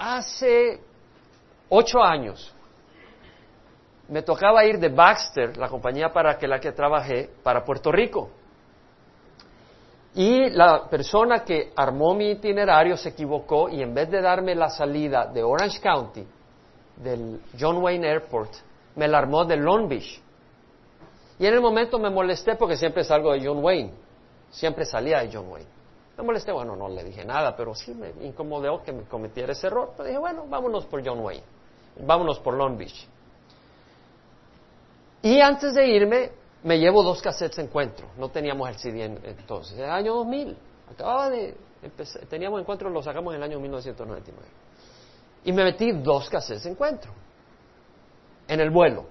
hace ocho años me tocaba ir de Baxter, la compañía para que la que trabajé, para Puerto Rico. Y la persona que armó mi itinerario se equivocó y en vez de darme la salida de Orange County, del John Wayne Airport, me la armó de Long Beach. Y en el momento me molesté porque siempre salgo de John Wayne, siempre salía de John Wayne. Me molesté, bueno, no le dije nada, pero sí me incomodó que me cometiera ese error. Pero dije, bueno, vámonos por John Wayne, vámonos por Long Beach. Y antes de irme, me llevo dos cassettes de encuentro. No teníamos el CD entonces, en el año 2000. Acababa de empezar, teníamos encuentro, lo sacamos en el año 1999. Y me metí dos cassettes de encuentro en el vuelo.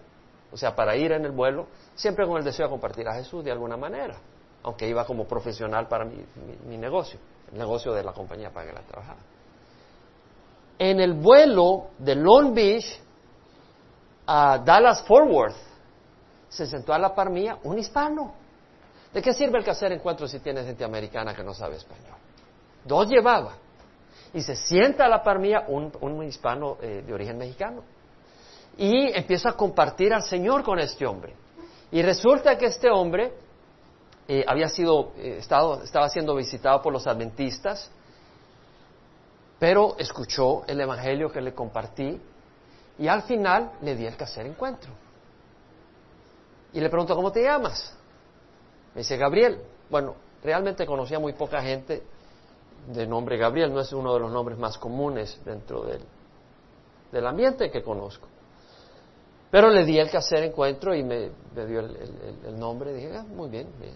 O sea, para ir en el vuelo, siempre con el deseo de compartir a Jesús de alguna manera, aunque iba como profesional para mi, negocio, el negocio de la compañía para que la trabajaba. En el vuelo de Long Beach a Dallas Fort Worth, se sentó a la par mía un hispano. ¿De qué sirve el que hacer encuentro si tiene gente americana que no sabe español? Dos llevaba. Y se sienta a la par mía un, hispano eh, de origen mexicano. Y empieza a compartir al Señor con este hombre. Y resulta que este hombre eh, había sido, eh, estado, estaba siendo visitado por los adventistas, pero escuchó el evangelio que le compartí y al final le di el que hacer encuentro. Y le pregunto, ¿cómo te llamas? Me dice, Gabriel. Bueno, realmente conocía muy poca gente de nombre Gabriel, no es uno de los nombres más comunes dentro del, del ambiente que conozco. Pero le di el que hacer encuentro y me, dio el, nombre. Dije, ah, muy bien, bien,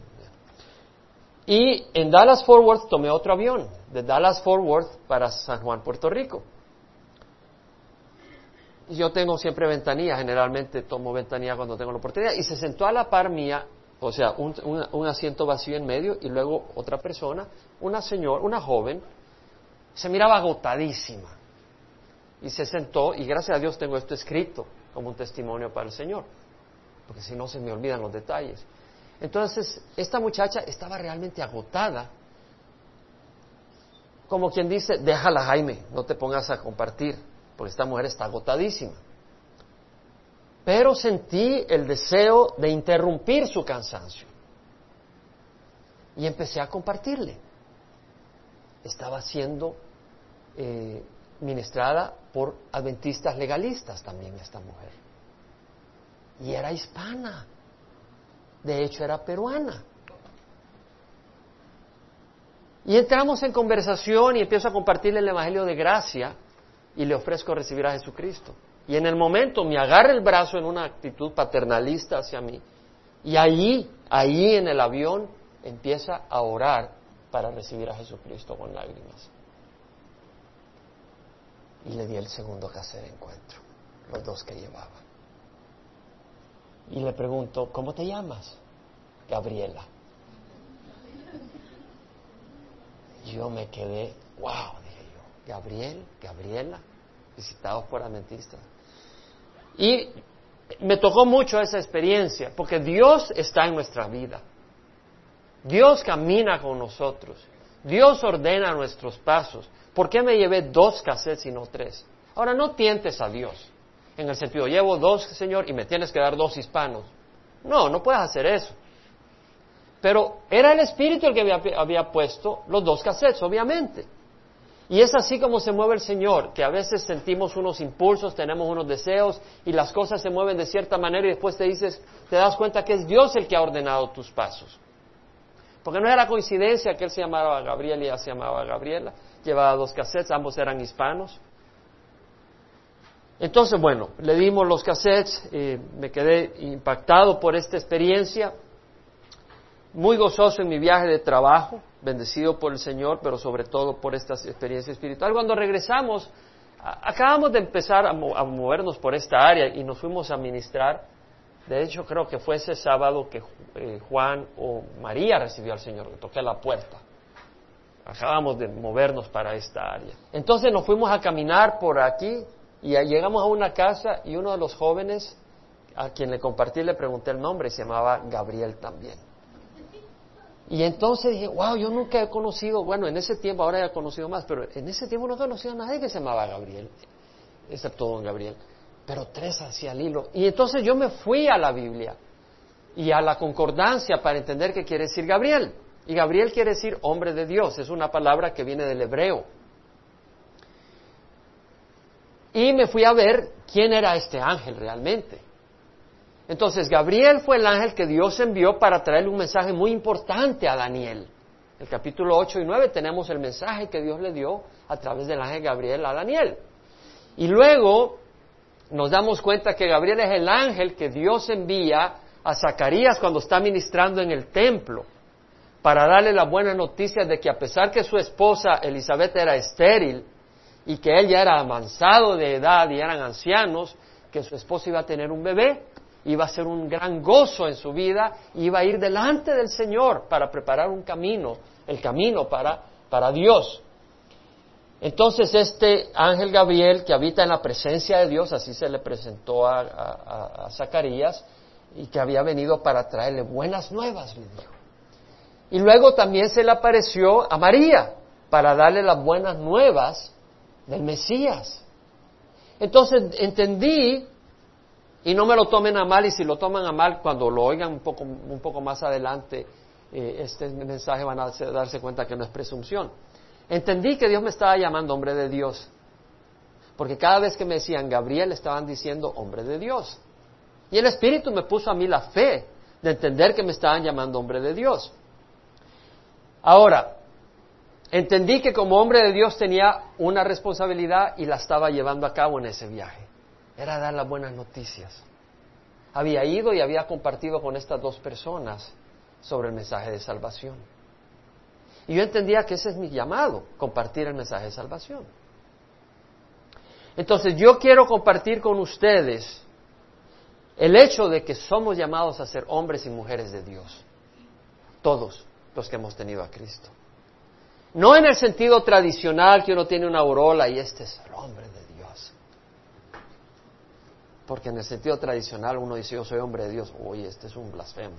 Y en Dallas Fort Worth tomé otro avión, de Dallas Fort Worth para San Juan, Puerto Rico. Yo tengo siempre ventanilla, generalmente tomo ventanilla cuando tengo la oportunidad, y se sentó a la par mía, o sea, un, asiento vacío en medio, y luego otra persona, una señora, una joven, se miraba agotadísima, y se sentó, y gracias a Dios tengo esto escrito como un testimonio para el Señor, porque si no se me olvidan los detalles. Entonces, esta muchacha estaba realmente agotada, como quien dice, déjala Jaime, no te pongas a compartir porque esta mujer está agotadísima. Pero sentí el deseo de interrumpir su cansancio. Y empecé a compartirle. Estaba siendo eh, ministrada por adventistas legalistas también esta mujer. Y era hispana. De hecho, era peruana. Y entramos en conversación y empiezo a compartirle el Evangelio de Gracia y le ofrezco recibir a Jesucristo. Y en el momento me agarra el brazo en una actitud paternalista hacia mí. Y allí, allí en el avión, empieza a orar para recibir a Jesucristo con lágrimas. Y le di el segundo que hacer encuentro, los dos que llevaba. Y le pregunto, ¿cómo te llamas? Gabriela. Yo me quedé, wow, Gabriel, Gabriela, visitados por adventistas. Y me tocó mucho esa experiencia, porque Dios está en nuestra vida. Dios camina con nosotros. Dios ordena nuestros pasos. ¿Por qué me llevé dos cassettes y no tres? Ahora, no tientes a Dios. En el sentido, llevo dos, Señor, y me tienes que dar dos hispanos. No, no puedes hacer eso. Pero era el Espíritu el que había, puesto los dos cassettes, obviamente. Y es así como se mueve el Señor, que a veces sentimos unos impulsos, tenemos unos deseos y las cosas se mueven de cierta manera y después te dices, te das cuenta que es Dios el que ha ordenado tus pasos. Porque no era coincidencia que él se llamaba Gabriel y ella se llamaba Gabriela, llevaba dos cassettes, ambos eran hispanos. Entonces, bueno, le dimos los cassettes, eh, me quedé impactado por esta experiencia, muy gozoso en mi viaje de trabajo, bendecido por el Señor, pero sobre todo por esta experiencia espiritual. Cuando regresamos, acabamos de empezar a, movernos por esta área y nos fuimos a ministrar. De hecho, creo que fue ese sábado que eh, Juan o María recibió al Señor, que toqué la puerta. Acabamos de movernos para esta área. Entonces nos fuimos a caminar por aquí y llegamos a una casa y uno de los jóvenes a quien le compartí le pregunté el nombre y se llamaba Gabriel también. Y entonces dije, wow, yo nunca he conocido, bueno, en ese tiempo, ahora he conocido más, pero en ese tiempo no conocido a nadie que se llamaba Gabriel, excepto don Gabriel. Pero tres hacia el hilo. Y entonces yo me fui a la Biblia y a la concordancia para entender qué quiere decir Gabriel. Y Gabriel quiere decir hombre de Dios, es una palabra que viene del hebreo. Y me fui a ver quién era este ángel realmente. Entonces, Gabriel fue el ángel que Dios envió para traerle un mensaje muy importante a Daniel. El capítulo 8 y 9 tenemos el mensaje que Dios le dio a través del ángel Gabriel a Daniel. Y luego nos damos cuenta que Gabriel es el ángel que Dios envía a Zacarías cuando está ministrando en el templo para darle la buena noticia de que a pesar que su esposa Elizabeth era estéril y que él ya era avanzado de edad y eran ancianos, que su esposa iba a tener un bebé, iba a ser un gran gozo en su vida, iba a ir delante del Señor para preparar un camino, el camino para, para Dios. Entonces este ángel Gabriel que habita en la presencia de Dios, así se le presentó a, a Zacarías, y que había venido para traerle buenas nuevas, le dijo. Y luego también se le apareció a María para darle las buenas nuevas del Mesías. Entonces entendí, y no me lo tomen a mal, y si lo toman a mal, cuando lo oigan un poco, un poco más adelante, eh, este mensaje van a darse cuenta que no es presunción. Entendí que Dios me estaba llamando hombre de Dios, porque cada vez que me decían Gabriel estaban diciendo hombre de Dios. Y el Espíritu me puso a mí la fe de entender que me estaban llamando hombre de Dios. Ahora, entendí que como hombre de Dios tenía una responsabilidad y la estaba llevando a cabo en ese viaje. Era dar las buenas noticias. Había ido y había compartido con estas dos personas sobre el mensaje de salvación. Y yo entendía que ese es mi llamado, compartir el mensaje de salvación. Entonces yo quiero compartir con ustedes el hecho de que somos llamados a ser hombres y mujeres de Dios, todos los que hemos tenido a Cristo. No en el sentido tradicional que uno tiene una aurola y este es el hombre de Dios. Porque en el sentido tradicional uno dice yo soy hombre de Dios, oye, este es un blasfemo.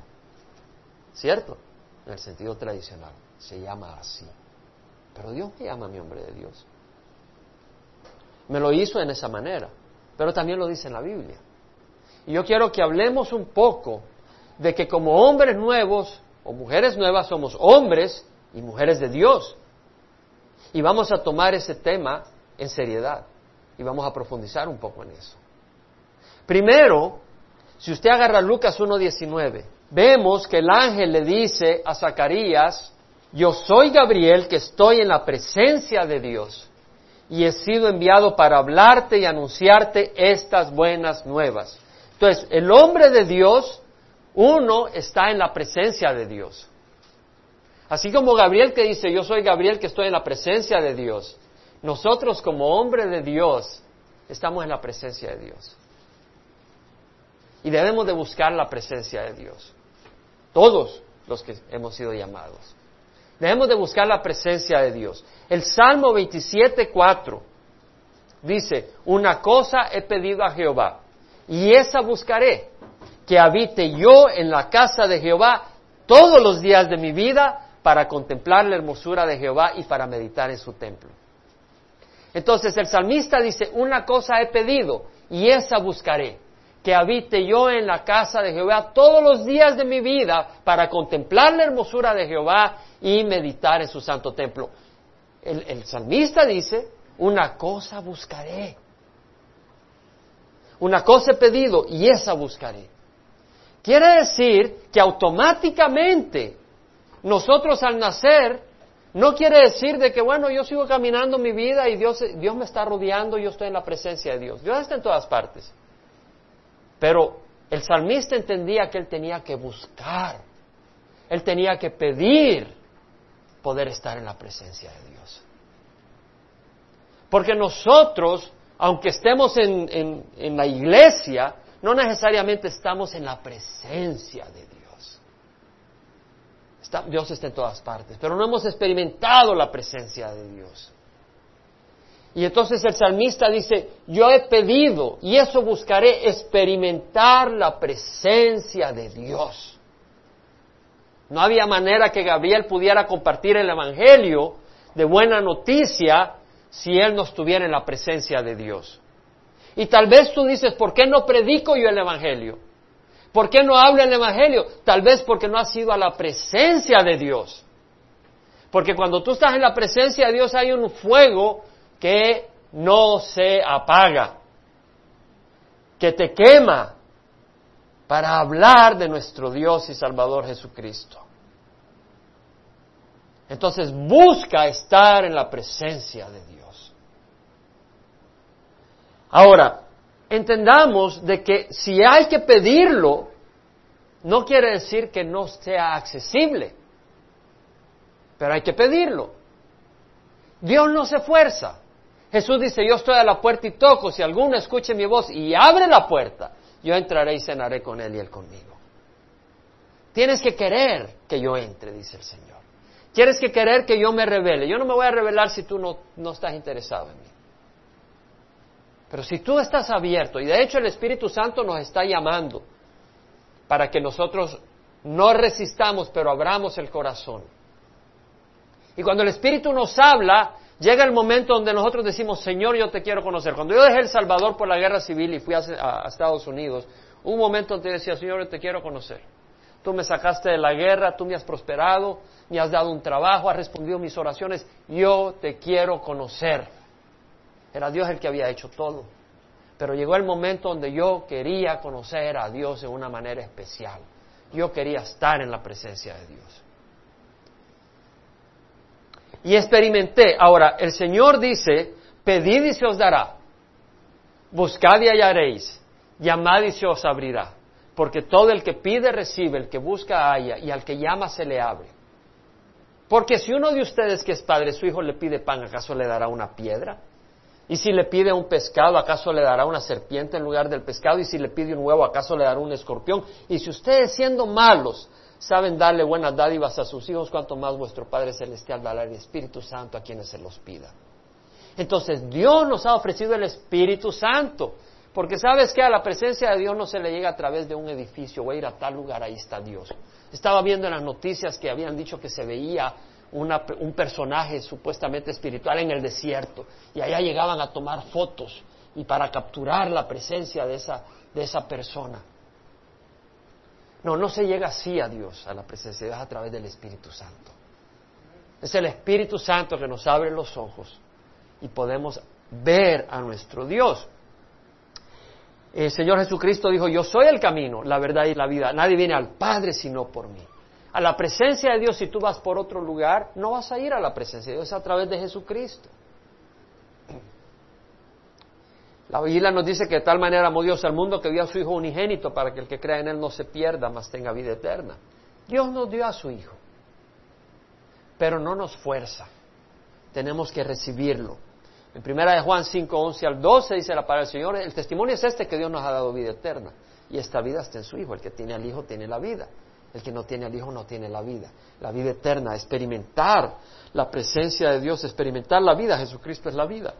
¿Cierto? En el sentido tradicional se llama así. Pero Dios me llama a mi hombre de Dios. Me lo hizo en esa manera, pero también lo dice en la Biblia. Y yo quiero que hablemos un poco de que como hombres nuevos o mujeres nuevas somos hombres y mujeres de Dios. Y vamos a tomar ese tema en seriedad y vamos a profundizar un poco en eso. Primero, si usted agarra Lucas 1.19, vemos que el ángel le dice a Zacarías, yo soy Gabriel que estoy en la presencia de Dios y he sido enviado para hablarte y anunciarte estas buenas nuevas. Entonces, el hombre de Dios, uno está en la presencia de Dios. Así como Gabriel que dice, yo soy Gabriel que estoy en la presencia de Dios. Nosotros como hombre de Dios estamos en la presencia de Dios. Y debemos de buscar la presencia de Dios. Todos los que hemos sido llamados. Debemos de buscar la presencia de Dios. El Salmo 27.4 dice, una cosa he pedido a Jehová y esa buscaré, que habite yo en la casa de Jehová todos los días de mi vida para contemplar la hermosura de Jehová y para meditar en su templo. Entonces el salmista dice, una cosa he pedido y esa buscaré, que habite yo en la casa de Jehová todos los días de mi vida para contemplar la hermosura de Jehová y meditar en su santo templo. El, salmista dice, una cosa buscaré. Una cosa he pedido y esa buscaré. Quiere decir que automáticamente nosotros al nacer no quiere decir de que, bueno, yo sigo caminando mi vida y Dios, Dios me está rodeando, y yo estoy en la presencia de Dios. Dios está en todas partes. Pero el salmista entendía que él tenía que buscar, él tenía que pedir poder estar en la presencia de Dios. Porque nosotros aunque estemos en, la iglesia, no necesariamente estamos en la presencia de Dios. Dios está en todas partes, pero no hemos experimentado la presencia de Dios. Y entonces el salmista dice, yo he pedido y eso buscaré, experimentar la presencia de Dios. No había manera que Gabriel pudiera compartir el Evangelio de buena noticia si él no estuviera en la presencia de Dios. Y tal vez tú dices, ¿por qué no predico yo el Evangelio? ¿Por qué no hablo el Evangelio? Tal vez porque no has ido a la presencia de Dios. Porque cuando tú estás en la presencia de Dios hay un fuego que no se apaga, que te quema para hablar de nuestro Dios y Salvador Jesucristo. Entonces busca estar en la presencia de Dios. Ahora, entendamos de que si hay que pedirlo, no quiere decir que no sea accesible, pero hay que pedirlo. Dios no se fuerza. Jesús dice, yo estoy a la puerta y toco, si alguno escuche mi voz y abre la puerta, yo entraré y cenaré con él y él conmigo. Tienes que querer que yo entre, dice el Señor. Tienes que querer que yo me revele. Yo no me voy a revelar si tú no, no estás interesado en mí. Pero si tú estás abierto, y de hecho el Espíritu Santo nos está llamando para que nosotros no resistamos, pero abramos el corazón. Y cuando el Espíritu nos habla, llega el momento donde nosotros decimos, Señor, yo te quiero conocer. Cuando yo dejé El Salvador por la guerra civil y fui a, Estados Unidos, un momento donde decía, Señor, yo te quiero conocer. Tú me sacaste de la guerra, tú me has prosperado, me has dado un trabajo, has respondido mis oraciones, yo te quiero conocer. Era Dios el que había hecho todo. Pero llegó el momento donde yo quería conocer a Dios de una manera especial. Yo quería estar en la presencia de Dios. Y experimenté. Ahora, el Señor dice, pedid y se os dará. Buscad y hallaréis. Llamad y se os abrirá. Porque todo el que pide recibe, el que busca halla, y al que llama se le abre. Porque si uno de ustedes que es padre, su hijo le pide pan, ¿acaso le dará una piedra? Y si le pide un pescado, ¿acaso le dará una serpiente en lugar del pescado? Y si le pide un huevo, ¿acaso le dará un escorpión? Y si ustedes siendo malos saben darle buenas dádivas a sus hijos, cuanto más vuestro Padre Celestial dará el Espíritu Santo a quienes se los pida. Entonces Dios nos ha ofrecido el Espíritu Santo, porque sabes que a la presencia de Dios no se le llega a través de un edificio, voy a ir a tal lugar, ahí está Dios. Estaba viendo en las noticias que habían dicho que se veía un personaje supuestamente espiritual en el desierto y allá llegaban a tomar fotos y para capturar la presencia de esa, de esa persona. No, no se llega así a Dios, a la presencia de Dios a través del Espíritu Santo. Es el Espíritu Santo que nos abre los ojos y podemos ver a nuestro Dios. El Señor Jesucristo dijo, yo soy el camino, la verdad y la vida. Nadie viene al Padre sino por mí a la presencia de Dios, si tú vas por otro lugar, no vas a ir a la presencia de Dios, a través de Jesucristo. La Biblia nos dice que de tal manera amó Dios al mundo que dio a su Hijo unigénito para que el que crea en Él no se pierda, mas tenga vida eterna. Dios nos dio a su Hijo, pero no nos fuerza. Tenemos que recibirlo. En primera de Juan 5, 11 al 12 dice la palabra del Señor, el testimonio es este que Dios nos ha dado vida eterna. Y esta vida está en su Hijo. El que tiene al Hijo tiene la vida. El que no tiene al Hijo no tiene la vida. La vida eterna, experimentar la presencia de Dios, experimentar la vida. Jesucristo es la vida.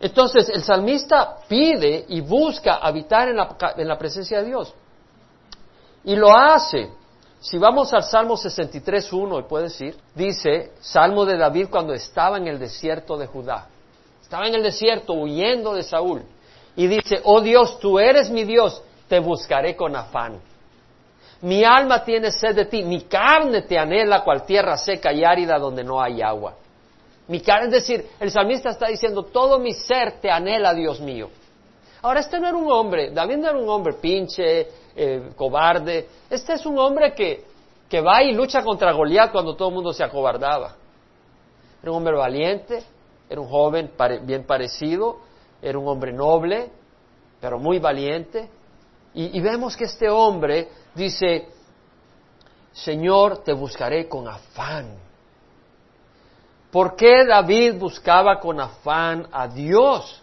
Entonces, el salmista pide y busca habitar en la, en la presencia de Dios. Y lo hace. Si vamos al Salmo 63.1, y puedes dice, Salmo de David cuando estaba en el desierto de Judá. Estaba en el desierto huyendo de Saúl. Y dice, oh Dios, tú eres mi Dios, te buscaré con afán. Mi alma tiene sed de ti, mi carne te anhela cual tierra seca y árida donde no hay agua. Mi carne, es decir, el salmista está diciendo, todo mi ser te anhela, Dios mío. Ahora, este no era un hombre, David no era un hombre pinche, eh, cobarde. Este es un hombre que, que va y lucha contra Goliat cuando todo el mundo se acobardaba. Era un hombre valiente, era un joven bien parecido, era un hombre noble, pero muy valiente. Y vemos que este hombre dice, Señor, te buscaré con afán. ¿Por qué David buscaba con afán a Dios?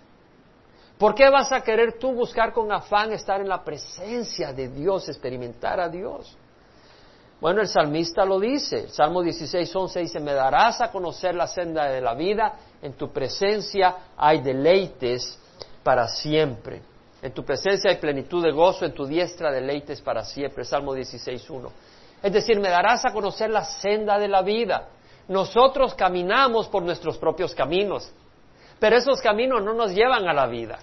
¿Por qué vas a querer tú buscar con afán estar en la presencia de Dios, experimentar a Dios? Bueno, el salmista lo dice, Salmo 16, 11 dice, me darás a conocer la senda de la vida, en tu presencia hay deleites para siempre. En tu presencia hay plenitud de gozo, en tu diestra deleites para siempre. Salmo 16.1. Es decir, me darás a conocer la senda de la vida. Nosotros caminamos por nuestros propios caminos, pero esos caminos no nos llevan a la vida.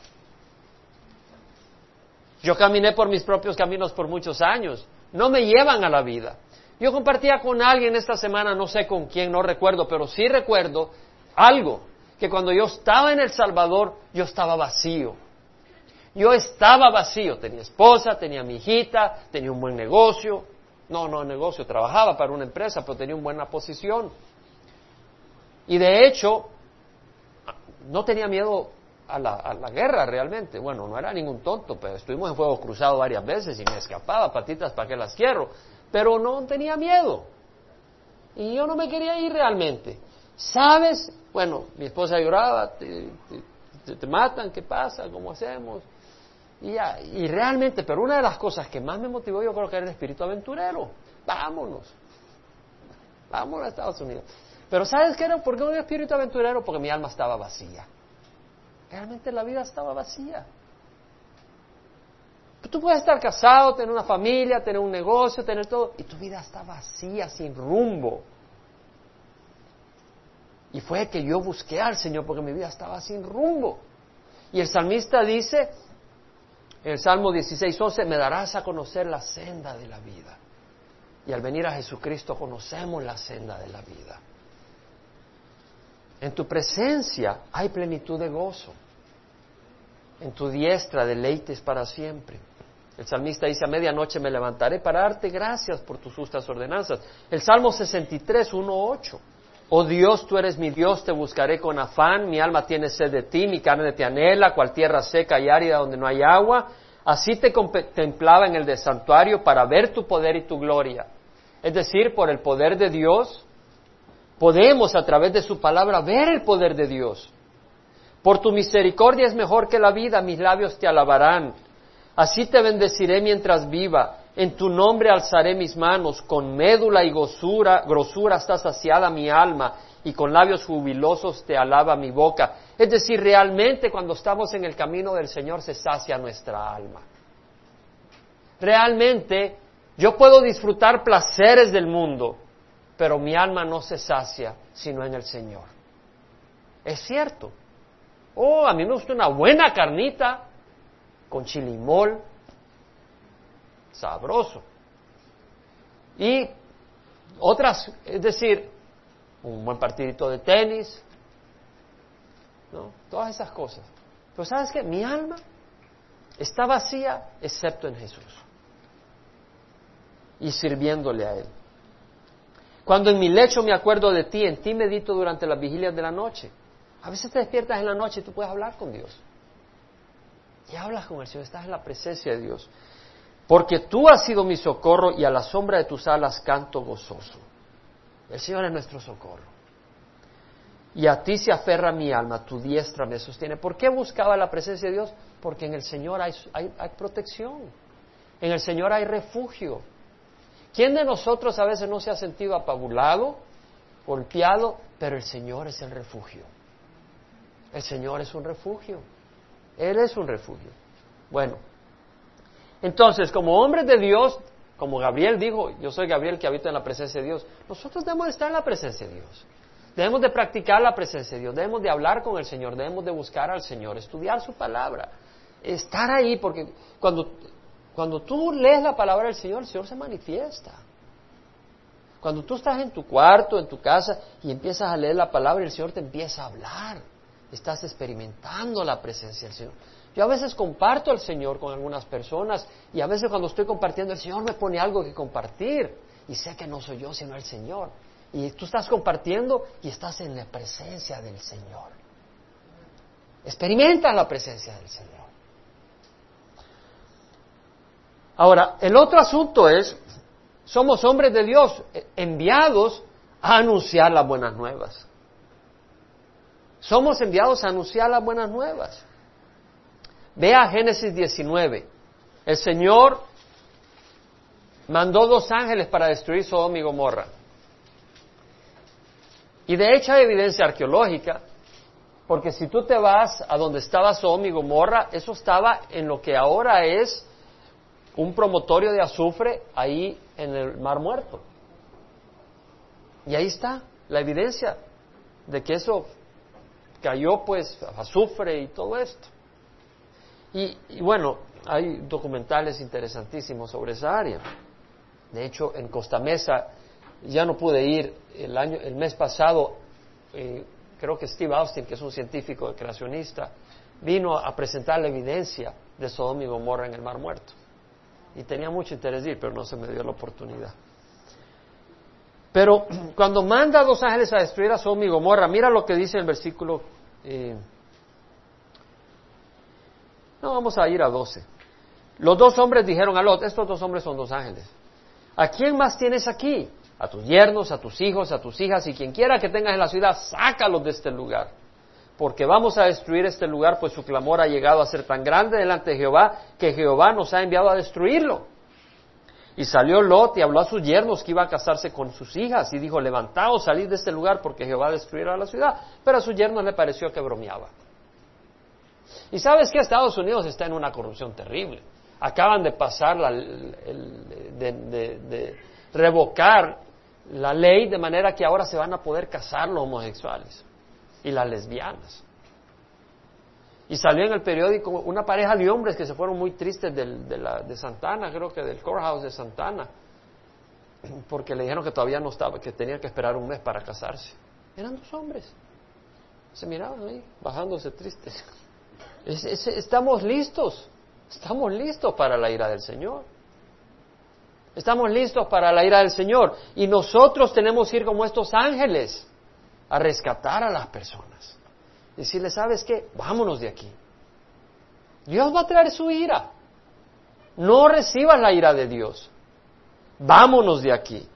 Yo caminé por mis propios caminos por muchos años, no me llevan a la vida. Yo compartía con alguien esta semana, no sé con quién, no recuerdo, pero sí recuerdo algo, que cuando yo estaba en El Salvador, yo estaba vacío. Yo estaba vacío, tenía esposa, tenía mi hijita, tenía un buen negocio, no, no negocio, trabajaba para una empresa, pero tenía una buena posición. Y de hecho, no tenía miedo a la, guerra realmente. Bueno, no era ningún tonto, pero estuvimos en fuego cruzado varias veces y me escapaba, patitas, ¿para que las quiero? Pero no tenía miedo. Y yo no me quería ir realmente. ¿Sabes? Bueno, mi esposa lloraba, te, te matan, ¿qué pasa? ¿Cómo hacemos? Y, realmente, pero una de las cosas que más me motivó yo creo que era el espíritu aventurero. Vámonos. Vámonos a Estados Unidos. Pero ¿sabes qué era? ¿Por qué un espíritu aventurero? Porque mi alma estaba vacía. Realmente la vida estaba vacía. Tú puedes estar casado, tener una familia, tener un negocio, tener todo, y tu vida está vacía, sin rumbo. Y fue que yo busqué al Señor porque mi vida estaba sin rumbo. Y el salmista dice, el Salmo 16, 11, me darás a conocer la senda de la vida. Y al venir a Jesucristo conocemos la senda de la vida. En tu presencia hay plenitud de gozo. En tu diestra deleites para siempre. El salmista dice, a medianoche me levantaré para darte gracias por tus justas ordenanzas. El Salmo 63, 1, 8. Oh Dios, tú eres mi Dios, te buscaré con afán, mi alma tiene sed de ti, mi carne te anhela, cual tierra seca y árida donde no hay agua. Así te contemplaba en el de santuario para ver tu poder y tu gloria. Es decir, por el poder de Dios, podemos a través de su palabra ver el poder de Dios. Por tu misericordia es mejor que la vida, mis labios te alabarán. Así te bendeciré mientras viva. En tu nombre alzaré mis manos, con médula y grosura, está saciada mi alma, y con labios jubilosos te alaba mi boca. Es decir, realmente cuando estamos en el camino del Señor se sacia nuestra alma. Realmente yo puedo disfrutar placeres del mundo, pero mi alma no se sacia sino en el Señor. Es cierto. Oh, a mí me gusta una buena carnita con chilimol, sabroso. Y otras, es decir, un buen partidito de tenis, ¿no? Todas esas cosas. Pero ¿sabes qué? Mi alma está vacía excepto en Jesús y sirviéndole a Él. Cuando en mi lecho me acuerdo de ti, en ti medito durante las vigilias de la noche. A veces te despiertas en la noche y tú puedes hablar con Dios. Y hablas con el Señor, estás en la presencia de Dios. Porque tú has sido mi socorro y a la sombra de tus alas canto gozoso. El Señor es nuestro socorro. Y a ti se aferra mi alma, tu diestra me sostiene. ¿Por qué buscaba la presencia de Dios? Porque en el Señor hay, protección. En el Señor hay refugio. ¿Quién de nosotros a veces no se ha sentido apabulado, golpeado? Pero el Señor es el refugio. El Señor es un refugio. Él es un refugio. Bueno, entonces, como hombres de Dios, como Gabriel dijo, yo soy Gabriel que habita en la presencia de Dios, nosotros debemos estar en la presencia de Dios. Debemos de practicar la presencia de Dios, debemos de hablar con el Señor, debemos de buscar al Señor, estudiar su palabra, estar ahí, porque cuando, cuando tú lees la palabra del Señor, el Señor se manifiesta. Cuando tú estás en tu cuarto, en tu casa, y empiezas a leer la palabra, el Señor te empieza a hablar estás experimentando la presencia del Señor. Yo a veces comparto al Señor con algunas personas y a veces cuando estoy compartiendo el Señor me pone algo que compartir y sé que no soy yo sino el Señor. Y tú estás compartiendo y estás en la presencia del Señor. Experimenta la presencia del Señor. Ahora, el otro asunto es, somos hombres de Dios enviados a anunciar las buenas nuevas. Somos enviados a anunciar las buenas nuevas. Vea Génesis 19. El Señor mandó dos ángeles para destruir Sodoma y Gomorra. Y de hecho hay evidencia arqueológica, porque si tú te vas a donde estaba Sodoma y Gomorra, eso estaba en lo que ahora es un promotorio de azufre ahí en el Mar Muerto. Y ahí está la evidencia de que eso cayó pues azufre y todo esto. Y, bueno, hay documentales interesantísimos sobre esa área. De hecho, en Costa Mesa ya no pude ir el año, el mes pasado. Eh, creo que Steve Austin, que es un científico creacionista, vino a presentar la evidencia de Sodoma y Gomorra en el Mar Muerto. Y tenía mucho interés de ir, pero no se me dio la oportunidad. Pero cuando manda a dos ángeles a destruir a Sodoma y Gomorra, mira lo que dice el versículo. Eh, no, vamos a ir a 12. Los dos hombres dijeron a Lot, estos dos hombres son dos ángeles. ¿A quién más tienes aquí? A tus yernos, a tus hijos, a tus hijas y quien quiera que tengas en la ciudad, sácalos de este lugar. Porque vamos a destruir este lugar, pues su clamor ha llegado a ser tan grande delante de Jehová que Jehová nos ha enviado a destruirlo. Y salió Lot y habló a sus yernos que iba a casarse con sus hijas y dijo, levantaos, salid de este lugar porque Jehová destruirá la ciudad. Pero a sus yernos le pareció que bromeaba. Y sabes que Estados Unidos está en una corrupción terrible. Acaban de pasar, la, de, revocar la ley de manera que ahora se van a poder casar los homosexuales y las lesbianas. Y salió en el periódico una pareja de hombres que se fueron muy tristes de, de Santana, creo que del courthouse de Santana, porque le dijeron que todavía no estaba, que tenían que esperar un mes para casarse. Eran dos hombres. Se miraban ahí, bajándose tristes. Estamos listos, estamos listos para la ira del Señor. Estamos listos para la ira del Señor. Y nosotros tenemos que ir como estos ángeles a rescatar a las personas. Decirle, ¿sabes qué? Vámonos de aquí. Dios va a traer su ira. No recibas la ira de Dios. Vámonos de aquí.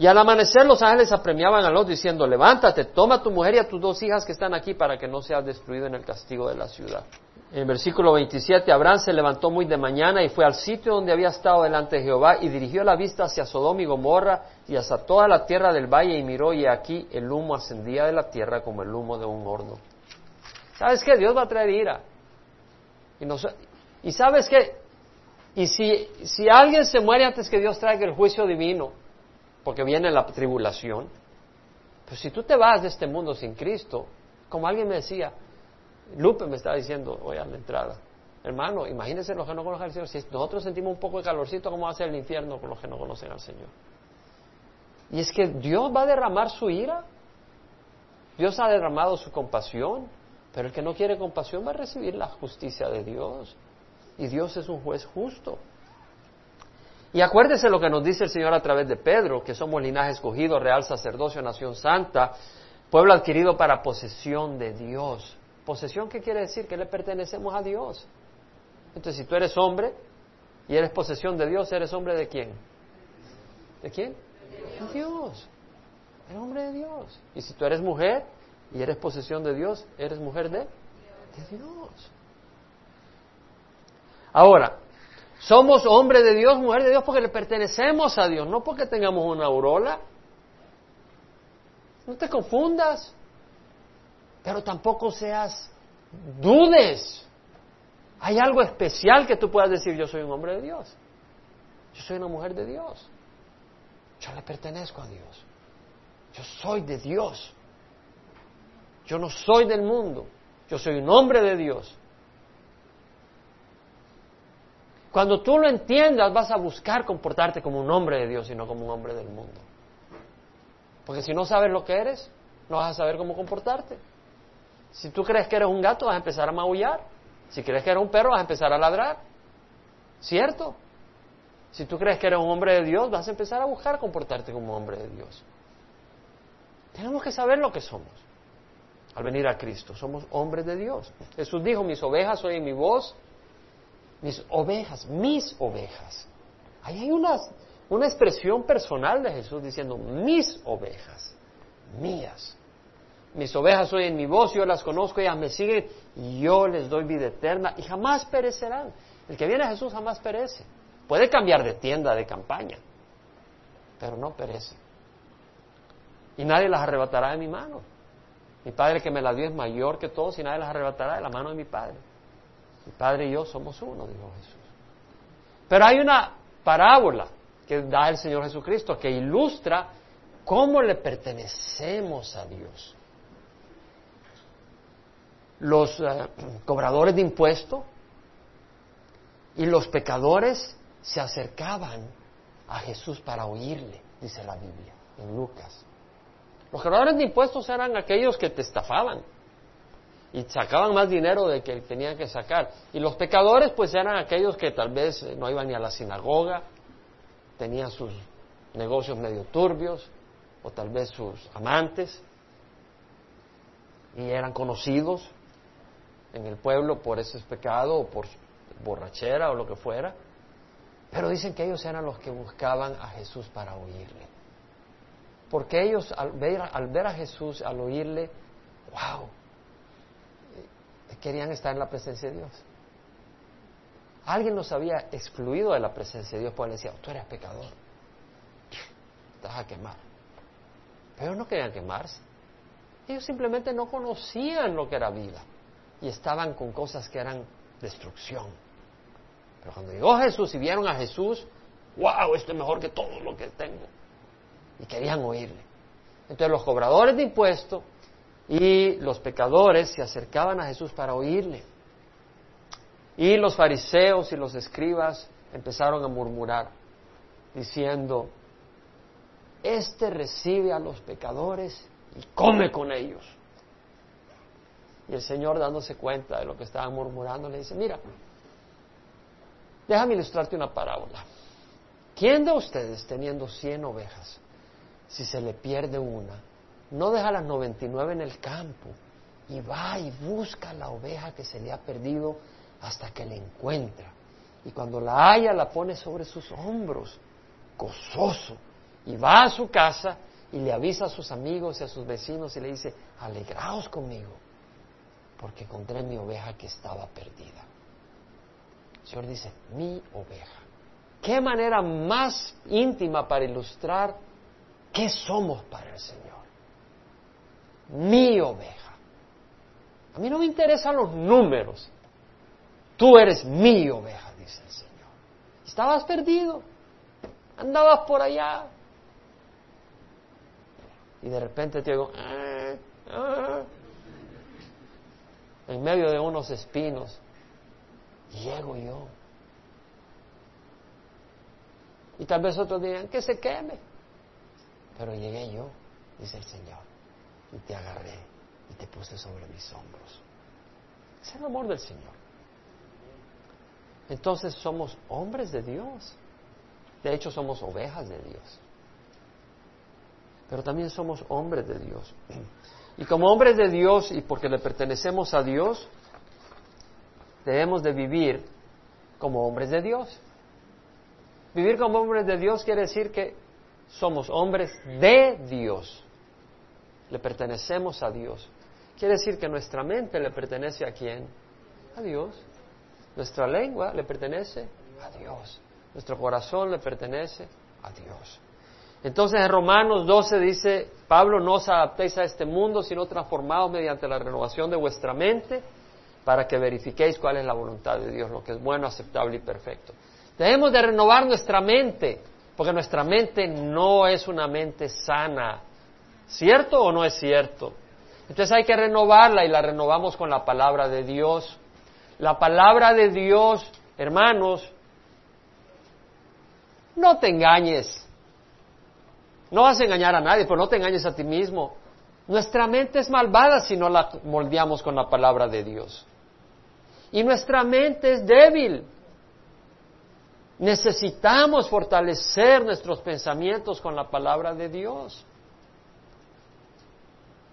Y al amanecer los ángeles apremiaban a Lot diciendo, levántate, toma tu mujer y a tus dos hijas que están aquí para que no seas destruido en el castigo de la ciudad. En el versículo 27, Abraham se levantó muy de mañana y fue al sitio donde había estado delante de Jehová y dirigió la vista hacia Sodoma y Gomorra y hasta toda la tierra del valle y miró y aquí el humo ascendía de la tierra como el humo de un horno. ¿Sabes qué? Dios va a traer ira. Y, y sabes qué? Y si, si alguien se muere antes que Dios traiga el juicio divino, porque viene la tribulación, pues si tú te vas de este mundo sin Cristo, como alguien me decía, Lupe me estaba diciendo hoy a la entrada, hermano, imagínense los que no conocen al Señor, si nosotros sentimos un poco de calorcito, ¿cómo va a ser el infierno con los que no conocen al Señor? Y es que Dios va a derramar su ira, Dios ha derramado su compasión, pero el que no quiere compasión va a recibir la justicia de Dios. Y Dios es un juez justo. Y acuérdese lo que nos dice el Señor a través de Pedro, que somos linaje escogido, real sacerdocio, nación santa, pueblo adquirido para posesión de Dios. ¿Posesión qué quiere decir? Que le pertenecemos a Dios. Entonces, si tú eres hombre y eres posesión de Dios, ¿eres hombre de quién? ¿De quién? De Dios. Eres hombre de Dios. Y si tú eres mujer, y eres posesión de Dios, eres mujer de, de Dios. Ahora, somos hombre de Dios, mujer de Dios porque le pertenecemos a Dios, no porque tengamos una aurola. No te confundas, pero tampoco seas dudes. Hay algo especial que tú puedas decir, yo soy un hombre de Dios, yo soy una mujer de Dios, yo le pertenezco a Dios, yo soy de Dios. Yo no soy del mundo, yo soy un hombre de Dios. Cuando tú lo entiendas, vas a buscar comportarte como un hombre de Dios y no como un hombre del mundo. Porque si no sabes lo que eres, no vas a saber cómo comportarte. Si tú crees que eres un gato, vas a empezar a maullar. Si crees que eres un perro, vas a empezar a ladrar. ¿Cierto? Si tú crees que eres un hombre de Dios, vas a empezar a buscar comportarte como un hombre de Dios. Tenemos que saber lo que somos al venir a Cristo. Somos hombres de Dios. Jesús dijo, mis ovejas oyen mi voz, mis ovejas, mis ovejas. Ahí hay una, una expresión personal de Jesús diciendo, mis ovejas, mías. Mis ovejas oyen mi voz, yo las conozco, ellas me siguen, y yo les doy vida eterna y jamás perecerán. El que viene a Jesús jamás perece. Puede cambiar de tienda, de campaña, pero no perece. Y nadie las arrebatará de mi mano. Mi Padre que me la dio es mayor que todos y nadie las arrebatará de la mano de mi Padre. Mi Padre y yo somos uno, dijo Jesús. Pero hay una parábola que da el Señor Jesucristo que ilustra cómo le pertenecemos a Dios. Los eh, cobradores de impuestos y los pecadores se acercaban a Jesús para oírle, dice la Biblia en Lucas. Los cobradores de impuestos eran aquellos que te estafaban y sacaban más dinero de que tenían que sacar. Y los pecadores pues eran aquellos que tal vez no iban ni a la sinagoga, tenían sus negocios medio turbios, o tal vez sus amantes, y eran conocidos en el pueblo por ese pecado o por borrachera o lo que fuera. Pero dicen que ellos eran los que buscaban a Jesús para oírle. Porque ellos al ver, al ver a Jesús, al oírle, wow, querían estar en la presencia de Dios. Alguien los había excluido de la presencia de Dios porque le decía, tú eres pecador, te vas a quemar. Pero no querían quemarse. Ellos simplemente no conocían lo que era vida y estaban con cosas que eran destrucción. Pero cuando llegó Jesús y vieron a Jesús, wow, esto es mejor que todo lo que tengo. Y querían oírle. Entonces los cobradores de impuestos y los pecadores se acercaban a Jesús para oírle. Y los fariseos y los escribas empezaron a murmurar, diciendo, Este recibe a los pecadores y come con ellos. Y el Señor, dándose cuenta de lo que estaban murmurando, le dice, mira, Déjame ilustrarte una parábola. ¿Quién de ustedes, teniendo cien ovejas, si se le pierde una, no deja las noventa y nueve en el campo y va y busca la oveja que se le ha perdido hasta que la encuentra? Y cuando la haya, la pone sobre sus hombros, gozoso, y va a su casa y le avisa a sus amigos y a sus vecinos y le dice, alegraos conmigo, porque encontré mi oveja que estaba perdida. El Señor dice, mi oveja. ¿Qué manera más íntima para ilustrar qué somos para el Señor? Mi oveja. A mí no me interesan los números. Tú eres mi oveja, dice el Señor. Estabas perdido. Andabas por allá. Y de repente te digo, ah, ah", en medio de unos espinos llego yo. Y tal vez otros digan, que se queme. Pero llegué yo, dice el Señor, y te agarré y te puse sobre mis hombros. Es el amor del Señor. Entonces somos hombres de Dios. De hecho, somos ovejas de Dios. Pero también somos hombres de Dios. Y como hombres de Dios y porque le pertenecemos a Dios, debemos de vivir como hombres de Dios. Vivir como hombres de Dios quiere decir que somos hombres de Dios. Le pertenecemos a Dios. Quiere decir que nuestra mente le pertenece a quién? A Dios. Nuestra lengua le pertenece a Dios. Nuestro corazón le pertenece a Dios. Entonces en Romanos 12 dice, Pablo, no os adaptéis a este mundo, sino transformados mediante la renovación de vuestra mente para que verifiquéis cuál es la voluntad de Dios, lo que es bueno, aceptable y perfecto. Debemos de renovar nuestra mente, porque nuestra mente no es una mente sana. ¿Cierto o no es cierto? Entonces hay que renovarla y la renovamos con la palabra de Dios. La palabra de Dios, hermanos, no te engañes. No vas a engañar a nadie, pero no te engañes a ti mismo. Nuestra mente es malvada si no la moldeamos con la palabra de Dios. Y nuestra mente es débil. Necesitamos fortalecer nuestros pensamientos con la palabra de Dios.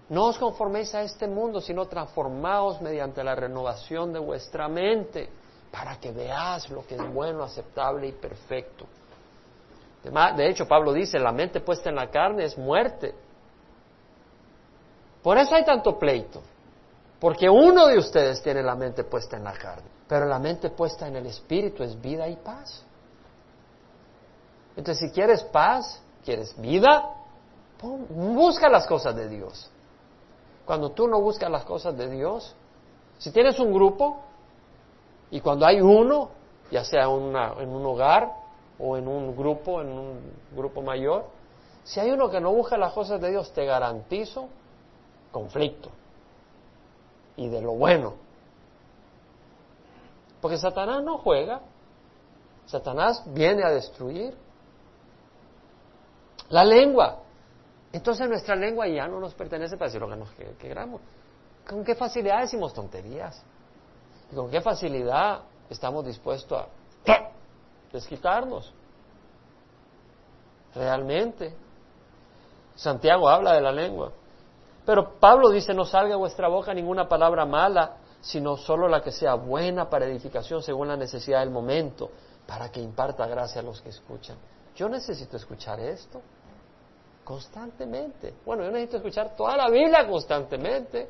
No os conforméis a este mundo, sino transformaos mediante la renovación de vuestra mente, para que veáis lo que es bueno, aceptable y perfecto. De hecho, Pablo dice, la mente puesta en la carne es muerte. Por eso hay tanto pleito. Porque uno de ustedes tiene la mente puesta en la carne, pero la mente puesta en el Espíritu es vida y paz. Entonces, si quieres paz, quieres vida, busca las cosas de Dios. Cuando tú no buscas las cosas de Dios, si tienes un grupo y cuando hay uno ya sea en un hogar o en un grupo, en un grupo mayor. Si hay uno que no busca las cosas de Dios, te garantizo conflicto y de lo bueno. Porque Satanás no juega, Satanás viene a destruir. La lengua. Entonces nuestra lengua ya no nos pertenece para decir lo que nos queramos. ¿Con qué facilidad decimos tonterías? ¿Y con qué facilidad estamos dispuestos a desquitarnos? Realmente. Santiago habla de la lengua. Pero Pablo dice, no salga de vuestra boca ninguna palabra mala, sino solo la que sea buena para edificación según la necesidad del momento, para que imparta gracia a los que escuchan. Yo necesito escuchar esto constantemente. Bueno, yo necesito escuchar toda la Biblia constantemente.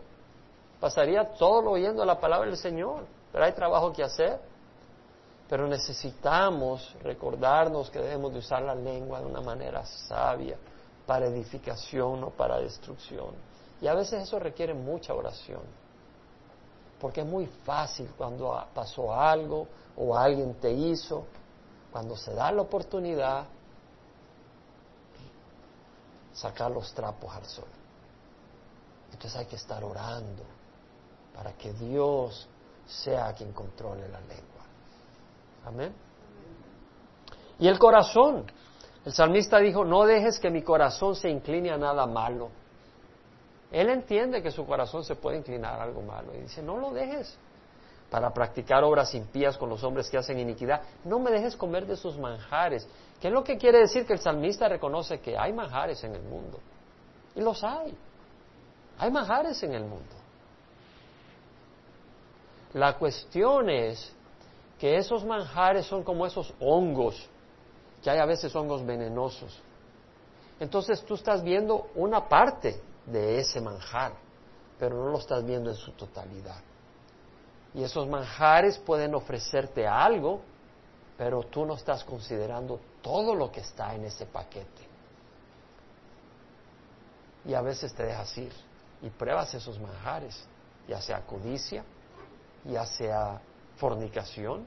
Pasaría todo oyendo la palabra del Señor, pero hay trabajo que hacer. Pero necesitamos recordarnos que debemos de usar la lengua de una manera sabia, para edificación, no para destrucción. Y a veces eso requiere mucha oración. Porque es muy fácil cuando pasó algo o alguien te hizo, cuando se da la oportunidad, sacar los trapos al sol. Entonces hay que estar orando para que Dios sea quien controle la lengua. Amén. Y el corazón. El salmista dijo, no dejes que mi corazón se incline a nada malo. Él entiende que su corazón se puede inclinar a algo malo. Y dice, no lo dejes para practicar obras impías con los hombres que hacen iniquidad. No me dejes comer de sus manjares. ¿Qué es lo que quiere decir? Que el salmista reconoce que hay manjares en el mundo. Y los hay. Hay manjares en el mundo. La cuestión es que esos manjares son como esos hongos, que hay a veces hongos venenosos. Entonces tú estás viendo una parte de ese manjar, pero no lo estás viendo en su totalidad. Y esos manjares pueden ofrecerte algo, pero tú no estás considerando todo lo que está en ese paquete. Y a veces te dejas ir y pruebas esos manjares, ya sea codicia, ya sea fornicación,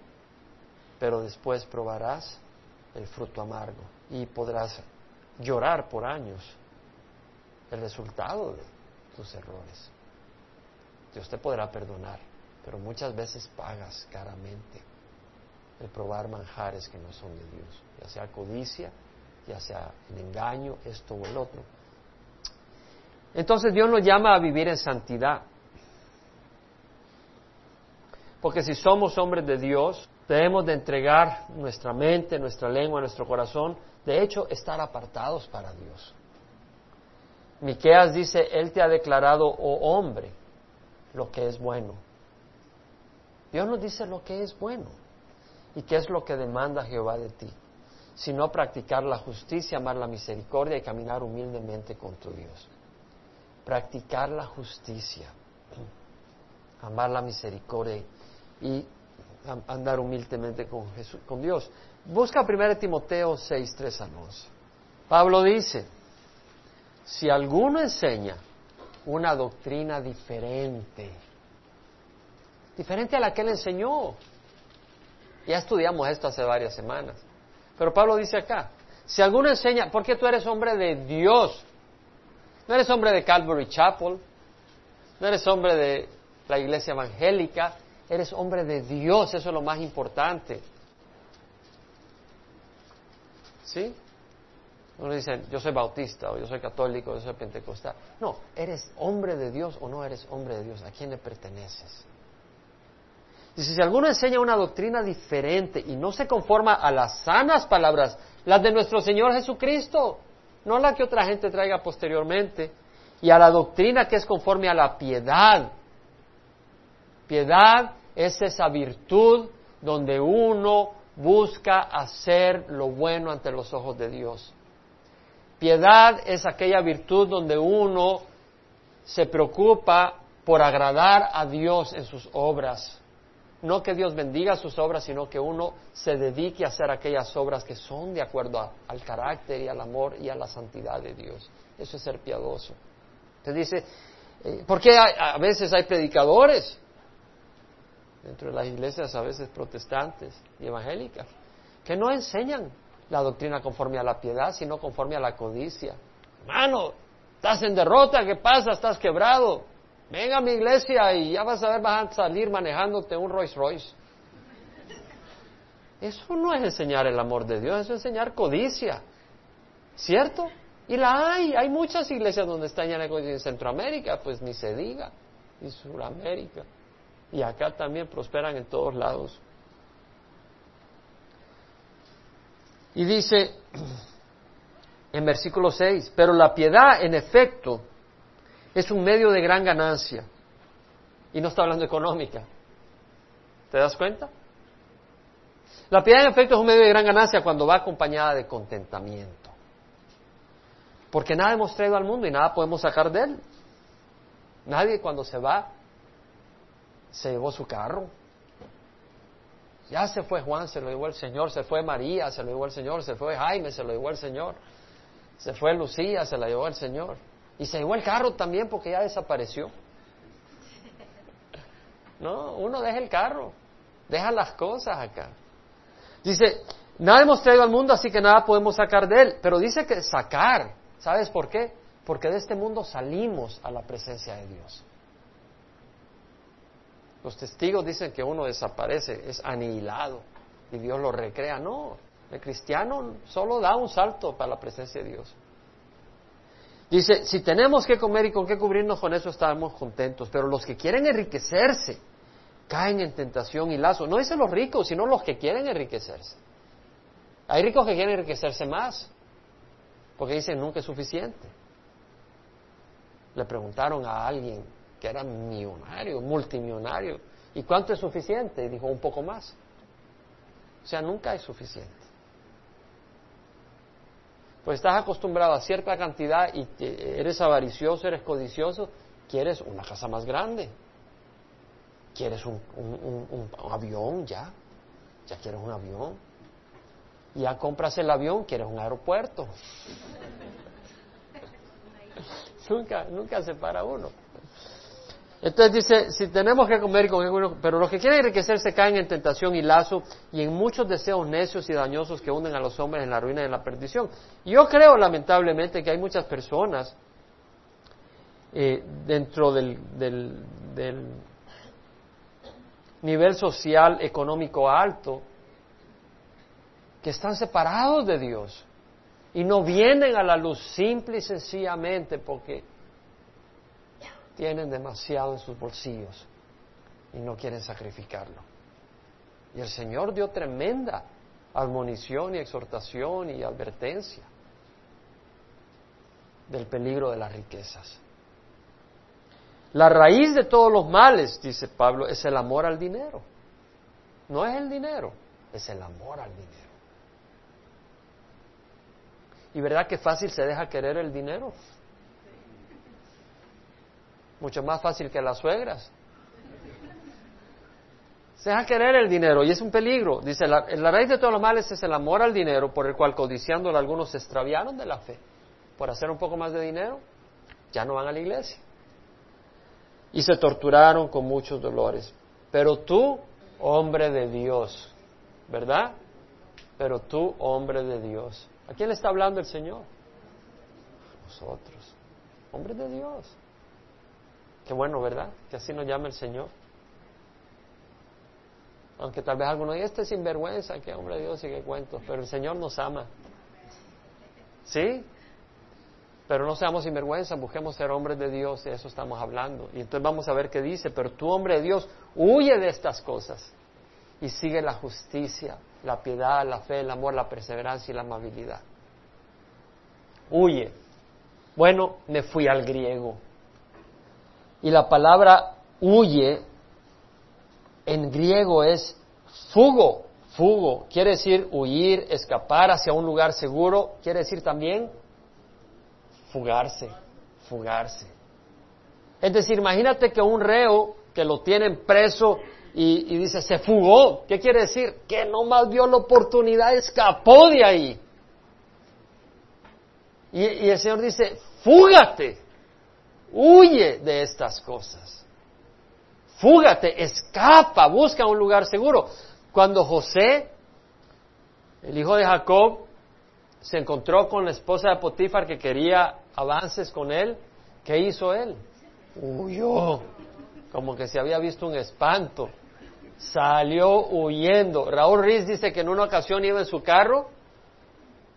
pero después probarás el fruto amargo y podrás llorar por años el resultado de tus errores. Dios te podrá perdonar, pero muchas veces pagas caramente el probar manjares que no son de Dios, ya sea codicia, ya sea el engaño, esto o el otro. Entonces Dios nos llama a vivir en santidad. Porque si somos hombres de Dios, debemos de entregar nuestra mente, nuestra lengua, nuestro corazón, de hecho, estar apartados para Dios. Miqueas dice, Él te ha declarado, oh hombre, lo que es bueno. Dios nos dice lo que es bueno. ¿Y qué es lo que demanda Jehová de ti? Sino practicar la justicia, amar la misericordia y caminar humildemente con tu Dios. Practicar la justicia, amar la misericordia y andar humildemente con, Dios. Busca 1 Timoteo 6, 3 a 11. Pablo dice, si alguno enseña una doctrina diferente, diferente a la que él enseñó, ya estudiamos esto hace varias semanas, pero Pablo dice acá, si alguno enseña, porque tú eres hombre de Dios, no eres hombre de Calvary Chapel, no eres hombre de la iglesia evangélica, eres hombre de Dios, eso es lo más importante. ¿Sí? Uno dice, yo soy bautista, o yo soy católico, o yo soy pentecostal. No, ¿eres hombre de Dios o no eres hombre de Dios? ¿A quién le perteneces? Dice, si alguno enseña una doctrina diferente y no se conforma a las sanas palabras, las de nuestro Señor Jesucristo, no la que otra gente traiga posteriormente, y a la doctrina que es conforme a la piedad. Piedad es esa virtud donde uno busca hacer lo bueno ante los ojos de Dios. Piedad es aquella virtud donde uno se preocupa por agradar a Dios en sus obras. No que Dios bendiga sus obras, sino que uno se dedique a hacer aquellas obras que son de acuerdo al carácter y al amor y a la santidad de Dios. Eso es ser piadoso. Entonces dice, eh, ¿por qué a veces hay predicadores dentro de las iglesias a veces protestantes y evangélicas, que no enseñan la doctrina conforme a la piedad, sino conforme a la codicia. Hermano, estás en derrota, ¿qué pasa? Estás quebrado. Venga a mi iglesia y ya vas a ver, vas a salir manejándote un Rolls Royce. Eso no es enseñar el amor de Dios, eso es enseñar codicia. ¿Cierto? Y la hay, hay muchas iglesias donde están ya en Centroamérica, pues ni se diga, y Sudamérica. Y acá también prosperan en todos lados. Y dice en versículo 6, pero la piedad en efecto es un medio de gran ganancia. Y no está hablando económica. ¿Te das cuenta? La piedad en efecto es un medio de gran ganancia cuando va acompañada de contentamiento. Porque nada hemos traído al mundo y nada podemos sacar de él. Nadie cuando se va se llevó su carro. Ya se fue Juan, se lo llevó el Señor, se fue María, se lo llevó el Señor, se fue Jaime, se lo llevó el Señor, se fue Lucía, se la llevó el Señor. Y se llevó el carro también porque ya desapareció. No, uno deja el carro, deja las cosas acá. Dice, nada hemos traído al mundo, así que nada podemos sacar de él. Pero dice que sacar, ¿sabes por qué? Porque de este mundo salimos a la presencia de Dios. Los testigos dicen que uno desaparece, es anihilado y Dios lo recrea. No, el cristiano solo da un salto para la presencia de Dios. Dice, si tenemos que comer y con qué cubrirnos, con eso estamos contentos. Pero los que quieren enriquecerse caen en tentación y lazo. No dicen los ricos, sino los que quieren enriquecerse. Hay ricos que quieren enriquecerse más, porque dicen nunca es suficiente. Le preguntaron a alguien que era millonario, multimillonario. ¿Y cuánto es suficiente? Y dijo, un poco más. O sea, nunca es suficiente. Pues estás acostumbrado a cierta cantidad y eres avaricioso, eres codicioso, quieres una casa más grande. Quieres un, avión ya. Ya quieres un avión. Ya compras el avión, quieres un aeropuerto. nunca, nunca se para uno. Entonces dice, si tenemos que comer con pero los que quieren enriquecerse caen en tentación y lazo y en muchos deseos necios y dañosos que hunden a los hombres en la ruina y en la perdición. yo creo lamentablemente que hay muchas personas eh, dentro del, del nivel social económico alto que están separados de Dios y no vienen a la luz simple y sencillamente porque tienen demasiado en sus bolsillos y no quieren sacrificarlo. Y el Señor dio tremenda admonición y exhortación y advertencia del peligro de las riquezas. La raíz de todos los males, dice Pablo, es el amor al dinero. No es el dinero, es el amor al dinero. ¿Y verdad que fácil se deja querer el dinero? Mucho más fácil que las suegras. Se deja querer el dinero y es un peligro. Dice, la, raíz de todos los males es el amor al dinero, por el cual codiciándolo algunos se extraviaron de la fe. Por hacer un poco más de dinero, ya no van a la iglesia. Y se torturaron con muchos dolores. Pero tú, hombre de Dios, ¿verdad? Pero tú, hombre de Dios. ¿A quién le está hablando el Señor? Nosotros, hombre de Dios. Qué bueno, ¿verdad? Que así nos llama el Señor. Aunque tal vez alguno diga, este es sinvergüenza, que hombre de Dios y qué cuentos, pero el Señor nos ama. ¿Sí? Pero no seamos sinvergüenza, busquemos ser hombres de Dios, de eso estamos hablando. Y entonces vamos a ver qué dice, pero tú, hombre de Dios, huye de estas cosas y sigue la justicia, la piedad, la fe, el amor, la perseverancia y la amabilidad. Huye. Bueno, me fui al griego. Y la palabra huye en griego es fugo, fugo, quiere decir huir, escapar hacia un lugar seguro, quiere decir también fugarse, fugarse. Es decir, imagínate que un reo que lo tienen preso y, dice, se fugó, ¿qué quiere decir? Que no más vio la oportunidad, escapó de ahí. Y, y el Señor dice, fúgate, Huye de estas cosas. fúgate, escapa, busca un lugar seguro. Cuando José, el hijo de Jacob, se encontró con la esposa de Potifar que quería avances con él, ¿qué hizo él? Huyó, como que se había visto un espanto. Salió huyendo. Raúl Riz dice que en una ocasión iba en su carro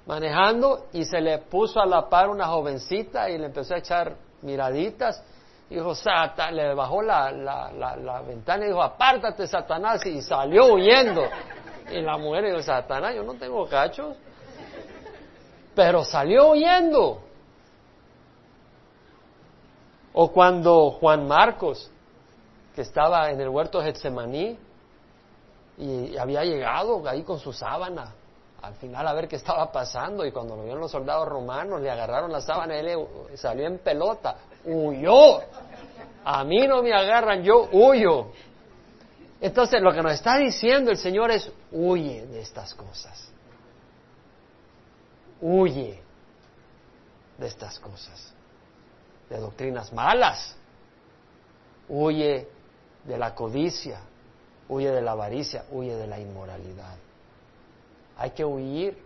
manejando y se le puso a la par una jovencita y le empezó a echar miraditas. Dijo, Satan, le bajó la, la, la, ventana y dijo, apártate, Satanás, y salió huyendo. Y la mujer dijo, Satanás, yo no tengo cachos. Pero salió huyendo. O cuando Juan Marcos, que estaba en el huerto de Getsemaní, y había llegado ahí con su sábana, al final a ver qué estaba pasando y cuando lo vieron los soldados romanos le agarraron la sábana y él salió en pelota, huyó. A mí no me agarran, yo huyo. Entonces lo que nos está diciendo el Señor es, huye de estas cosas. Huye de estas cosas, de doctrinas malas. Huye de la codicia, huye de la avaricia, huye de la inmoralidad. Hay que huir.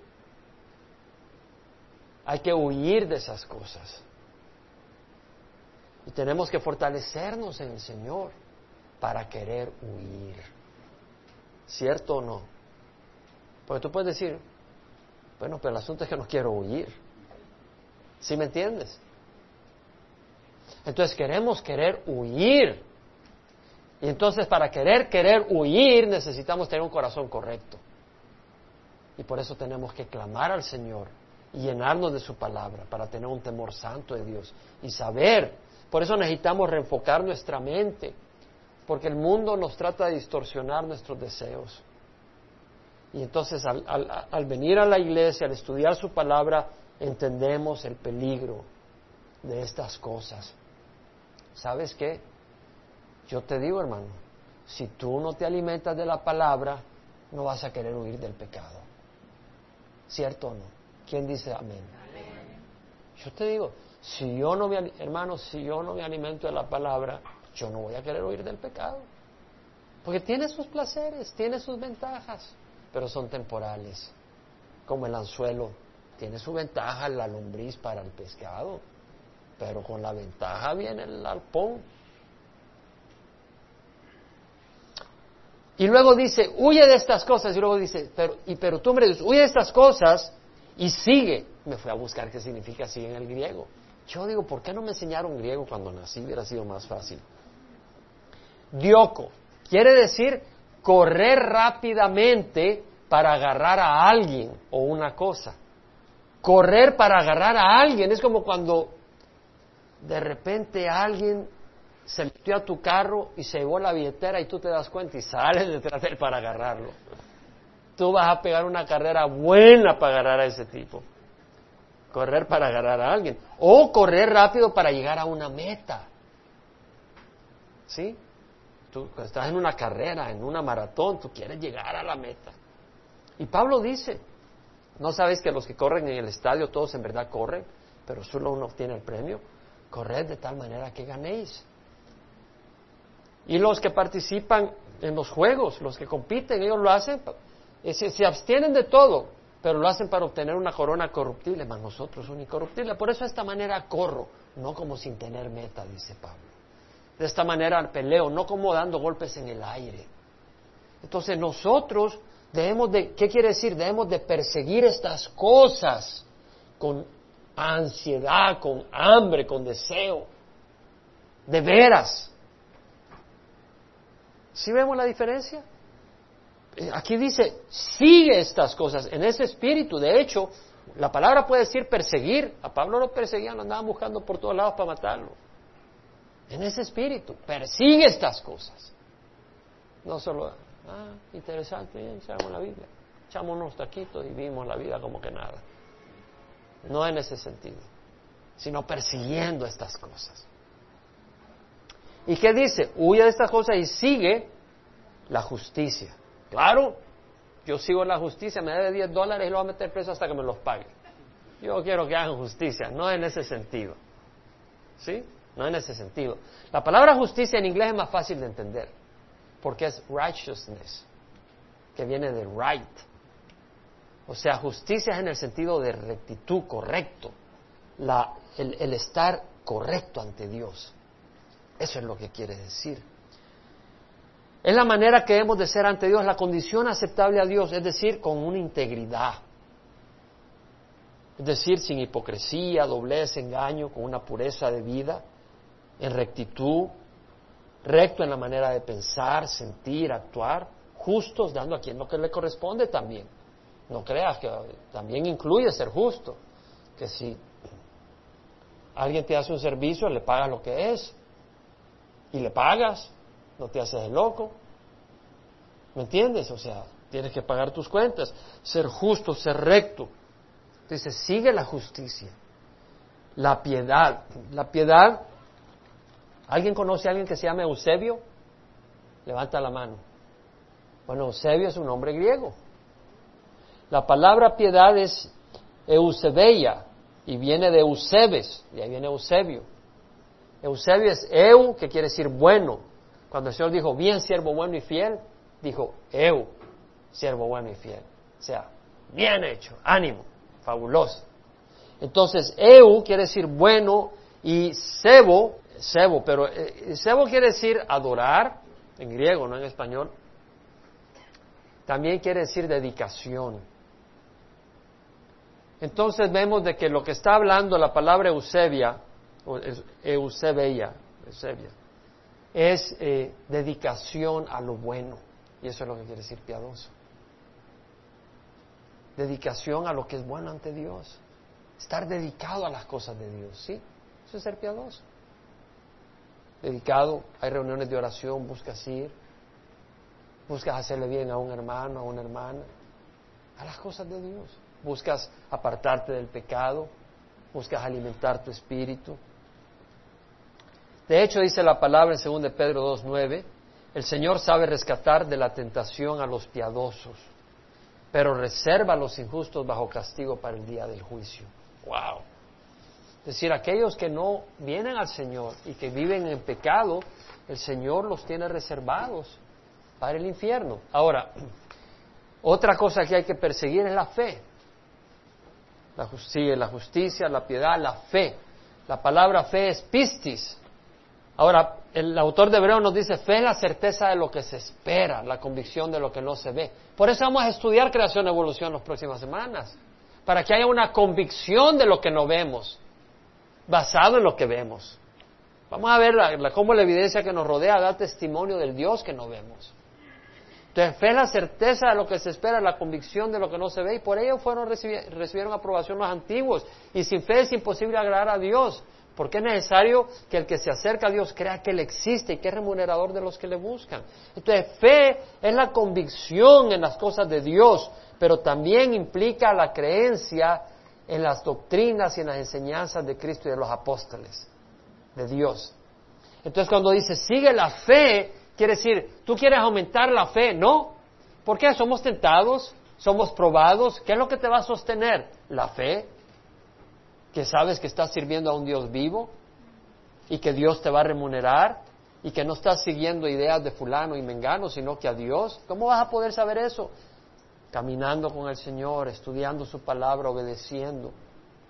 Hay que huir de esas cosas. Y tenemos que fortalecernos en el Señor para querer huir. ¿Cierto o no? Porque tú puedes decir, bueno, pero el asunto es que no quiero huir. ¿Sí me entiendes? Entonces queremos querer huir. Y entonces para querer querer huir necesitamos tener un corazón correcto. Y por eso tenemos que clamar al Señor y llenarnos de su palabra para tener un temor santo de Dios y saber. Por eso necesitamos reenfocar nuestra mente, porque el mundo nos trata de distorsionar nuestros deseos. Y entonces al, al venir a la iglesia, al estudiar su palabra, entendemos el peligro de estas cosas. ¿Sabes qué? Yo te digo, hermano, si tú no te alimentas de la palabra, no vas a querer huir del pecado. ¿Cierto o no? ¿Quién dice amén? Yo te digo, si yo no me, hermano, si yo no me alimento de la palabra, yo no voy a querer huir del pecado. Porque tiene sus placeres, tiene sus ventajas, pero son temporales. Como el anzuelo, tiene su ventaja la lombriz para el pescado, pero con la ventaja viene el alpón Y luego dice, huye de estas cosas. Y luego dice, pero, y, pero tú, hombre, huye de estas cosas y sigue. Me fui a buscar qué significa sigue en el griego. Yo digo, ¿por qué no me enseñaron griego cuando nací? Hubiera sido más fácil. Dioco quiere decir correr rápidamente para agarrar a alguien o una cosa. Correr para agarrar a alguien es como cuando de repente alguien se metió a tu carro y se llevó la billetera y tú te das cuenta y sales detrás de él para agarrarlo. Tú vas a pegar una carrera buena para agarrar a ese tipo. Correr para agarrar a alguien. O correr rápido para llegar a una meta. ¿Sí? Tú estás en una carrera, en una maratón, tú quieres llegar a la meta. Y Pablo dice, ¿no sabes que los que corren en el estadio todos en verdad corren, pero solo uno obtiene el premio? Corred de tal manera que ganéis. Y los que participan en los juegos, los que compiten, ellos lo hacen, eh, se, abstienen de todo, pero lo hacen para obtener una corona corruptible, más nosotros una incorruptible. Por eso de esta manera corro, no como sin tener meta, dice Pablo. De esta manera peleo, no como dando golpes en el aire. Entonces nosotros debemos de, ¿qué quiere decir? Debemos de perseguir estas cosas con ansiedad, con hambre, con deseo. De veras. ¿Sí vemos la diferencia? Eh, aquí dice, sigue estas cosas en ese espíritu. De hecho, la palabra puede decir perseguir. A Pablo lo perseguían, lo andaban buscando por todos lados para matarlo. En ese espíritu, persigue estas cosas. No solo, ah, interesante, bien, echamos la Biblia, echamos unos taquitos y vimos la vida como que nada. No en ese sentido, sino persiguiendo estas cosas. ¿Y qué dice? Huye de estas cosas y sigue la justicia. Claro, yo sigo la justicia, me debe 10 dólares y lo voy a meter preso hasta que me los pague. Yo quiero que hagan justicia, no en ese sentido. ¿Sí? no en ese sentido. La palabra justicia en inglés es más fácil de entender, porque es righteousness, que viene de right. O sea, justicia es en el sentido de rectitud, correcto, el estar correcto ante Dios. Eso es lo que quiere decir. Es la manera que hemos de ser ante Dios, la condición aceptable a Dios, es decir, con una integridad. Es decir, sin hipocresía, doblez, engaño, con una pureza de vida, en rectitud, recto en la manera de pensar, sentir, actuar, justos, dando a quien lo que le corresponde también. No creas que también incluye ser justo, que si alguien te hace un servicio, le pagas lo que es, y le pagas, no te haces loco. ¿Me entiendes? O sea, tienes que pagar tus cuentas, ser justo, ser recto. Dice, sigue la justicia, la piedad. La piedad, ¿alguien conoce a alguien que se llama Eusebio? Levanta la mano. Bueno, Eusebio es un nombre griego. La palabra piedad es Eusebeia y viene de Eusebes, y ahí viene Eusebio. Eusebio es eu, que quiere decir bueno. Cuando el Señor dijo, bien siervo bueno y fiel, dijo, eu, siervo bueno y fiel. O sea, bien hecho, ánimo, fabuloso. Entonces, eu quiere decir bueno y sebo, sebo, pero eh, sebo quiere decir adorar, en griego, no en español. También quiere decir dedicación. Entonces vemos de que lo que está hablando la palabra Eusebia Eusebia, Eusebia es eh, dedicación a lo bueno. Y eso es lo que quiere decir piadoso. Dedicación a lo que es bueno ante Dios. Estar dedicado a las cosas de Dios, ¿sí? Eso es ser piadoso. Dedicado, hay reuniones de oración, buscas ir, buscas hacerle bien a un hermano, a una hermana, a las cosas de Dios. Buscas apartarte del pecado, buscas alimentar tu espíritu, de hecho, dice la palabra en 2 de Pedro 2.9, el Señor sabe rescatar de la tentación a los piadosos, pero reserva a los injustos bajo castigo para el día del juicio. ¡Wow! Es decir, aquellos que no vienen al Señor y que viven en pecado, el Señor los tiene reservados para el infierno. Ahora, otra cosa que hay que perseguir es la fe. La, justicia, la justicia, la piedad, la fe. La palabra fe es pistis, Ahora, el autor de Hebreo nos dice, fe es la certeza de lo que se espera, la convicción de lo que no se ve. Por eso vamos a estudiar creación y evolución las próximas semanas, para que haya una convicción de lo que no vemos, basado en lo que vemos. Vamos a ver cómo la evidencia que nos rodea da testimonio del Dios que no vemos. Entonces, fe es la certeza de lo que se espera, la convicción de lo que no se ve, y por ello fueron recibieron aprobación los antiguos. Y sin fe es imposible agradar a Dios, porque es necesario que el que se acerca a Dios crea que Él existe y que es remunerador de los que le buscan. Entonces, fe es la convicción en las cosas de Dios, pero también implica la creencia en las doctrinas y en las enseñanzas de Cristo y de los apóstoles, de Dios. Entonces, cuando dice sigue la fe, quiere decir, tú quieres aumentar la fe, ¿no? ¿Por qué? Somos tentados, somos probados. ¿Qué es lo que te va a sostener? La fe que sabes que estás sirviendo a un Dios vivo y que Dios te va a remunerar y que no estás siguiendo ideas de fulano y mengano, sino que a Dios. ¿Cómo vas a poder saber eso? Caminando con el Señor, estudiando su palabra, obedeciendo,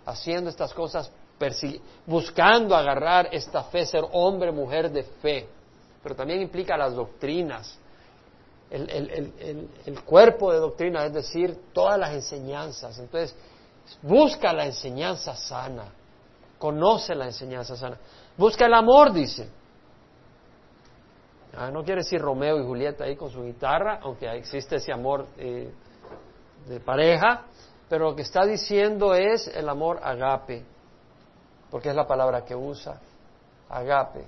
haciendo estas cosas, buscando agarrar esta fe, ser hombre, mujer de fe. Pero también implica las doctrinas, el, el cuerpo de doctrina, es decir, todas las enseñanzas. Entonces, Busca la enseñanza sana. Conoce la enseñanza sana. Busca el amor, dice. Ah, no quiere decir Romeo y Julieta ahí con su guitarra, aunque existe ese amor eh, de pareja, pero lo que está diciendo es el amor agape, porque es la palabra que usa, agape.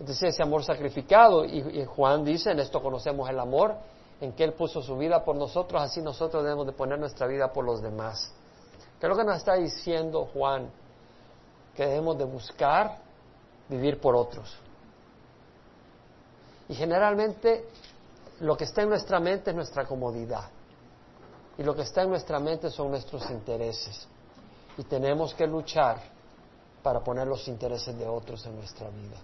Entonces ese amor sacrificado, y, y Juan dice, en esto conocemos el amor, en que Él puso su vida por nosotros, así nosotros debemos de poner nuestra vida por los demás. ¿Qué es lo que nos está diciendo Juan? Que debemos de buscar vivir por otros. Y generalmente lo que está en nuestra mente es nuestra comodidad. Y lo que está en nuestra mente son nuestros intereses. Y tenemos que luchar para poner los intereses de otros en nuestra vida.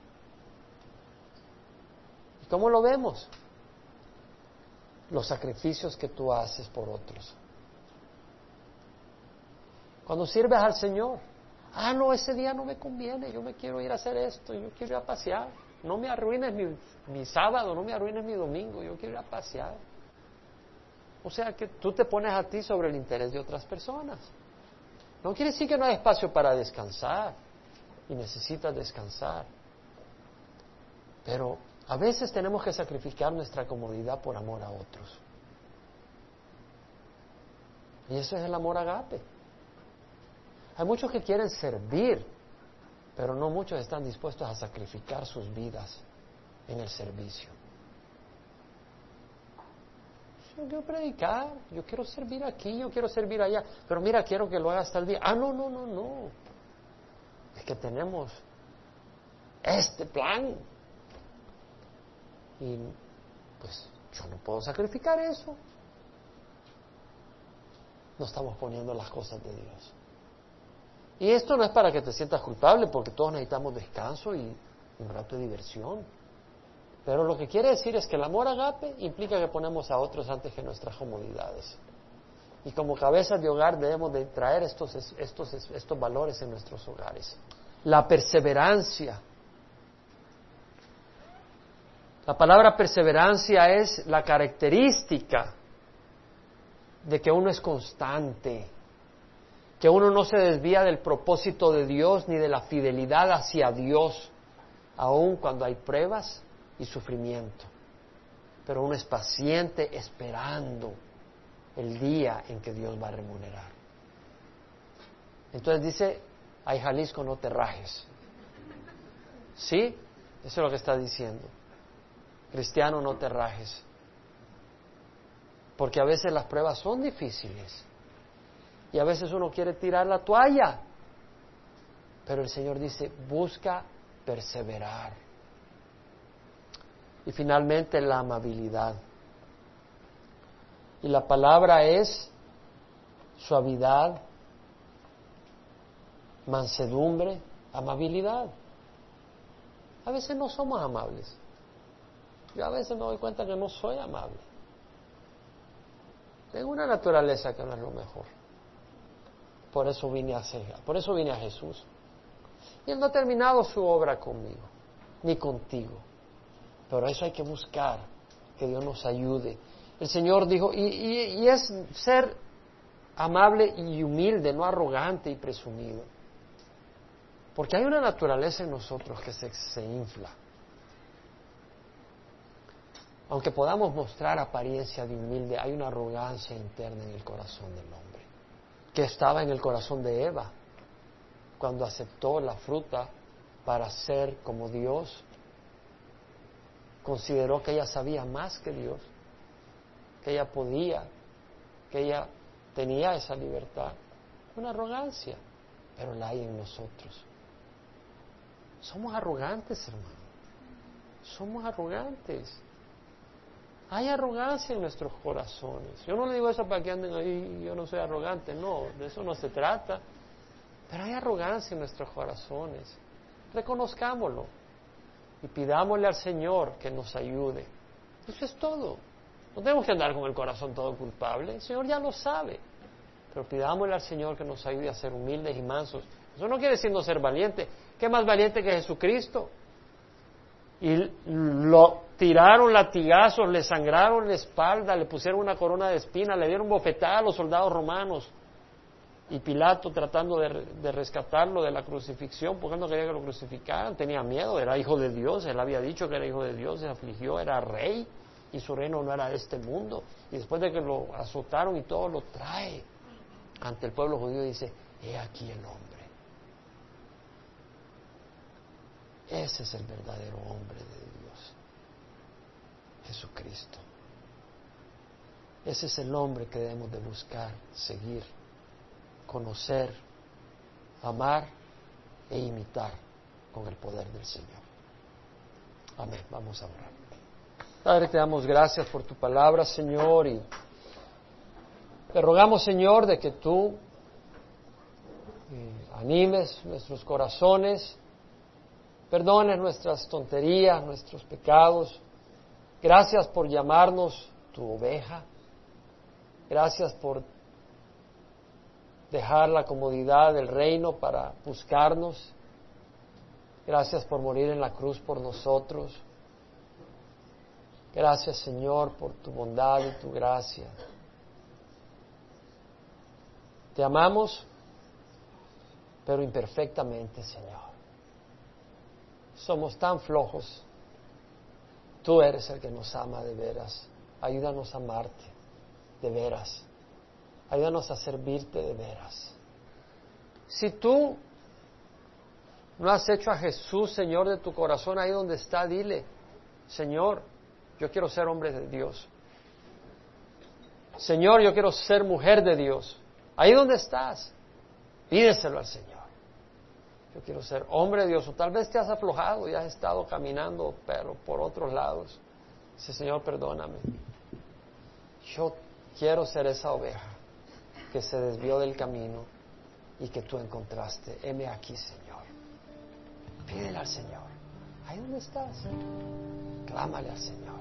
¿Y cómo lo vemos? Los sacrificios que tú haces por otros. Cuando sirves al Señor, ah, no, ese día no me conviene, yo me quiero ir a hacer esto, yo quiero ir a pasear. No me arruines mi, mi sábado, no me arruines mi domingo, yo quiero ir a pasear. O sea que tú te pones a ti sobre el interés de otras personas. No quiere decir que no hay espacio para descansar y necesitas descansar. Pero a veces tenemos que sacrificar nuestra comodidad por amor a otros. Y eso es el amor agape. Hay muchos que quieren servir, pero no muchos están dispuestos a sacrificar sus vidas en el servicio. Yo quiero predicar, yo quiero servir aquí, yo quiero servir allá, pero mira, quiero que lo haga hasta el día. Ah, no, no, no, no. Es que tenemos este plan. Y pues yo no puedo sacrificar eso. No estamos poniendo las cosas de Dios. Y esto no es para que te sientas culpable, porque todos necesitamos descanso y un rato de diversión. Pero lo que quiere decir es que el amor agape implica que ponemos a otros antes que nuestras comodidades. Y como cabezas de hogar debemos de traer estos, estos, estos valores en nuestros hogares. La perseverancia. La palabra perseverancia es la característica de que uno es constante, que uno no se desvía del propósito de Dios ni de la fidelidad hacia Dios, aun cuando hay pruebas y sufrimiento. Pero uno es paciente esperando el día en que Dios va a remunerar. Entonces dice, ay Jalisco, no te rajes. ¿Sí? Eso es lo que está diciendo. Cristiano, no te rajes. Porque a veces las pruebas son difíciles. Y a veces uno quiere tirar la toalla. Pero el Señor dice, busca perseverar. Y finalmente la amabilidad. Y la palabra es suavidad, mansedumbre, amabilidad. A veces no somos amables. Yo a veces me doy cuenta que no soy amable. Tengo una naturaleza que no es lo mejor. Por eso vine a por eso vine a Jesús. Y Él no ha terminado su obra conmigo, ni contigo. Pero eso hay que buscar, que Dios nos ayude. El Señor dijo, y, y es ser amable y humilde, no arrogante y presumido. Porque hay una naturaleza en nosotros que se, se infla. Aunque podamos mostrar apariencia de humilde, hay una arrogancia interna en el corazón del hombre que estaba en el corazón de Eva cuando aceptó la fruta para ser como Dios. Consideró que ella sabía más que Dios, que ella podía, que ella tenía esa libertad. Una arrogancia, pero la hay en nosotros. Somos arrogantes, hermano. Somos arrogantes. Hay arrogancia en nuestros corazones. Yo no le digo eso para que anden ahí, yo no soy arrogante, no, de eso no se trata. Pero hay arrogancia en nuestros corazones. Reconozcámoslo y pidámosle al Señor que nos ayude. Eso es todo. No tenemos que andar con el corazón todo culpable. El Señor ya lo sabe. Pero pidámosle al Señor que nos ayude a ser humildes y mansos. Eso no quiere decir no ser valiente. ¿Qué más valiente que Jesucristo? Y lo tiraron latigazos, le sangraron la espalda, le pusieron una corona de espina, le dieron bofetada a los soldados romanos. Y Pilato tratando de, rescatarlo de la crucifixión, porque no quería que lo crucificaran, tenía miedo, era hijo de Dios, él había dicho que era hijo de Dios, se afligió, era rey y su reino no era de este mundo. Y después de que lo azotaron y todo, lo trae ante el pueblo judío dice, he aquí el hombre. Ese es el verdadero hombre de Jesucristo. Ese es el hombre que debemos de buscar, seguir, conocer, amar e imitar con el poder del Señor. Amén. Vamos a orar. Padre, te damos gracias por tu palabra, Señor, y te rogamos, Señor, de que tú eh, animes nuestros corazones, perdones nuestras tonterías, nuestros pecados. Gracias por llamarnos tu oveja. Gracias por dejar la comodidad del reino para buscarnos. Gracias por morir en la cruz por nosotros. Gracias Señor por tu bondad y tu gracia. Te amamos, pero imperfectamente, Señor. Somos tan flojos. Tú eres el que nos ama de veras. Ayúdanos a amarte de veras. Ayúdanos a servirte de veras. Si tú no has hecho a Jesús Señor de tu corazón ahí donde está, dile, Señor, yo quiero ser hombre de Dios. Señor, yo quiero ser mujer de Dios. Ahí donde estás, pídeselo al Señor. Quiero ser hombre de Dios. O tal vez te has aflojado y has estado caminando, pero por otros lados. Dice, Señor, perdóname. Yo quiero ser esa oveja que se desvió del camino y que tú encontraste. Heme aquí, Señor. Pídele al Señor. Ahí donde estás. Clámale al Señor.